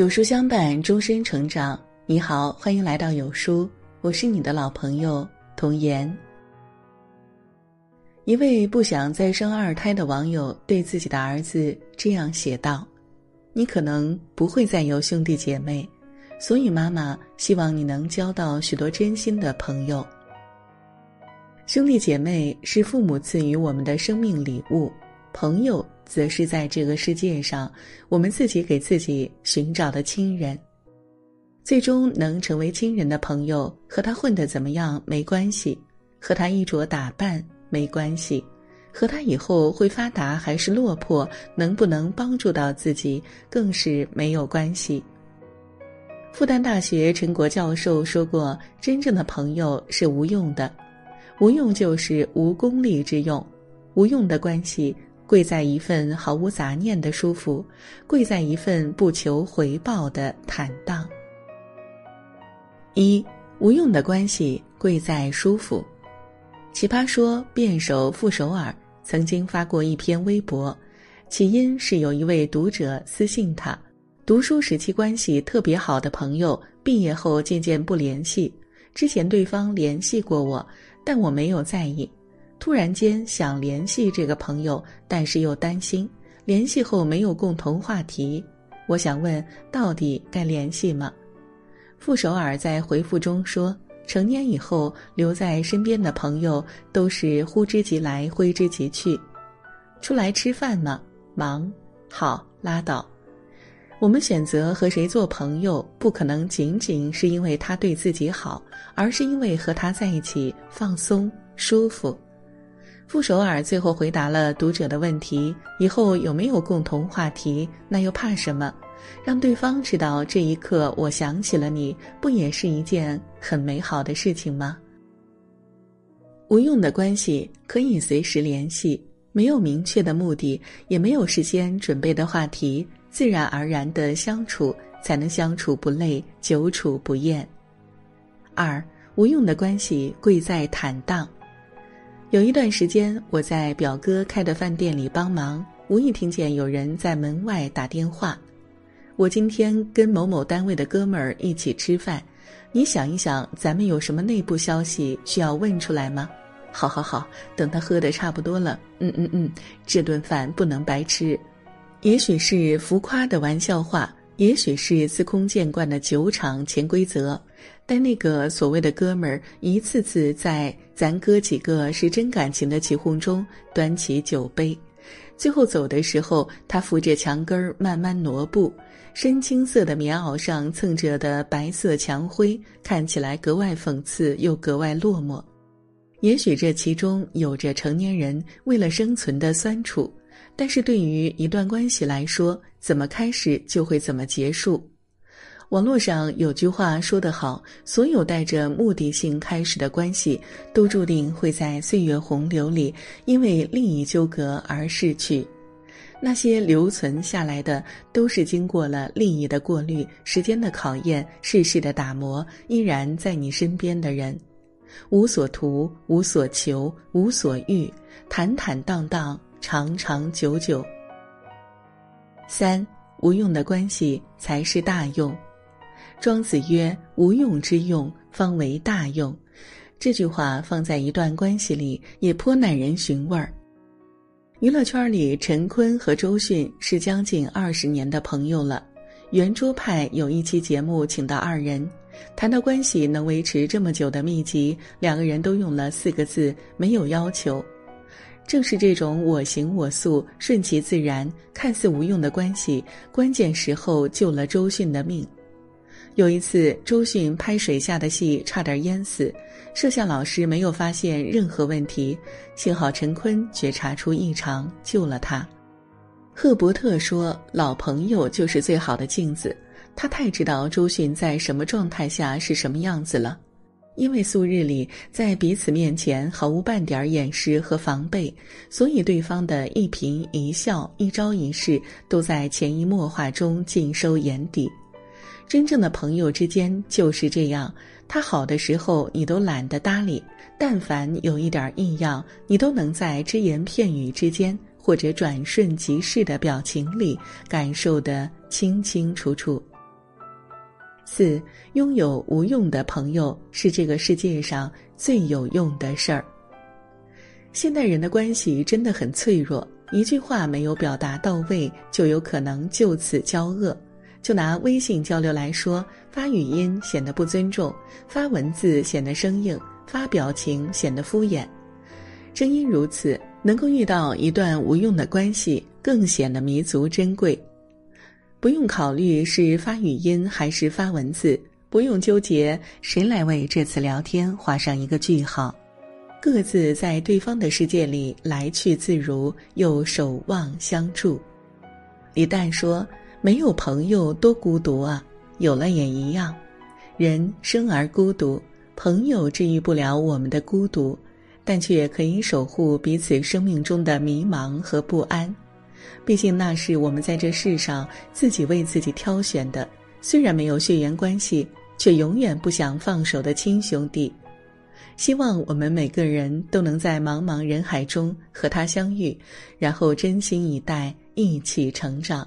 有书相伴，终身成长。你好，欢迎来到有书，我是你的老朋友童言。一位不想再生二胎的网友对自己的儿子这样写道：“你可能不会再有兄弟姐妹，所以妈妈希望你能交到许多真心的朋友。兄弟姐妹是父母赐予我们的生命礼物，朋友。”则是在这个世界上，我们自己给自己寻找的亲人。最终能成为亲人的朋友，和他混得怎么样没关系，和他衣着打扮没关系，和他以后会发达还是落魄，能不能帮助到自己，更是没有关系。复旦大学陈国教授说过：“真正的朋友是无用的，无用就是无功利之用，无用的关系。”贵在一份毫无杂念的舒服，贵在一份不求回报的坦荡。一无用的关系贵在舒服。奇葩说辩手傅首尔曾经发过一篇微博，起因是有一位读者私信他，读书时期关系特别好的朋友，毕业后渐渐不联系。之前对方联系过我，但我没有在意。突然间想联系这个朋友，但是又担心联系后没有共同话题。我想问，到底该联系吗？傅首尔在回复中说：“成年以后留在身边的朋友都是呼之即来挥之即去。出来吃饭吗？忙，好，拉倒。我们选择和谁做朋友，不可能仅仅是因为他对自己好，而是因为和他在一起放松、舒服。”傅首尔最后回答了读者的问题：以后有没有共同话题？那又怕什么？让对方知道这一刻我想起了你，不也是一件很美好的事情吗？无用的关系可以随时联系，没有明确的目的，也没有事先准备的话题，自然而然的相处，才能相处不累，久处不厌。二无用的关系贵在坦荡。有一段时间，我在表哥开的饭店里帮忙，无意听见有人在门外打电话。我今天跟某某单位的哥们儿一起吃饭，你想一想，咱们有什么内部消息需要问出来吗？好好好，等他喝的差不多了，嗯嗯嗯，这顿饭不能白吃。也许是浮夸的玩笑话，也许是司空见惯的酒场潜规则。但那个所谓的哥们儿，一次次在咱哥几个是真感情的起哄中端起酒杯，最后走的时候，他扶着墙根儿慢慢挪步，深青色的棉袄上蹭着的白色墙灰，看起来格外讽刺又格外落寞。也许这其中有着成年人为了生存的酸楚，但是对于一段关系来说，怎么开始就会怎么结束。网络上有句话说得好：“所有带着目的性开始的关系，都注定会在岁月洪流里因为利益纠葛而逝去。那些留存下来的，都是经过了利益的过滤、时间的考验、世事的打磨，依然在你身边的人。无所图，无所求，无所欲，坦坦荡荡，长长久久。三无用的关系才是大用。”庄子曰：“无用之用，方为大用。”这句话放在一段关系里，也颇耐人寻味儿。娱乐圈里，陈坤和周迅是将近二十年的朋友了。圆桌派有一期节目，请到二人，谈到关系能维持这么久的秘籍，两个人都用了四个字：没有要求。正是这种我行我素、顺其自然、看似无用的关系，关键时候救了周迅的命。有一次，周迅拍水下的戏差点淹死，摄像老师没有发现任何问题，幸好陈坤觉察出异常，救了他。赫伯特说：“老朋友就是最好的镜子，他太知道周迅在什么状态下是什么样子了。因为素日里在彼此面前毫无半点掩饰和防备，所以对方的一颦一笑、一招一式都在潜移默化中尽收眼底。”真正的朋友之间就是这样，他好的时候你都懒得搭理，但凡有一点异样，你都能在只言片语之间或者转瞬即逝的表情里感受得清清楚楚。四，拥有无用的朋友是这个世界上最有用的事儿。现代人的关系真的很脆弱，一句话没有表达到位，就有可能就此交恶。就拿微信交流来说，发语音显得不尊重，发文字显得生硬，发表情显得敷衍。正因如此，能够遇到一段无用的关系，更显得弥足珍贵。不用考虑是发语音还是发文字，不用纠结谁来为这次聊天画上一个句号，各自在对方的世界里来去自如，又守望相助。李诞说。没有朋友多孤独啊，有了也一样。人生而孤独，朋友治愈不了我们的孤独，但却可以守护彼此生命中的迷茫和不安。毕竟那是我们在这世上自己为自己挑选的，虽然没有血缘关系，却永远不想放手的亲兄弟。希望我们每个人都能在茫茫人海中和他相遇，然后真心以待，一起成长。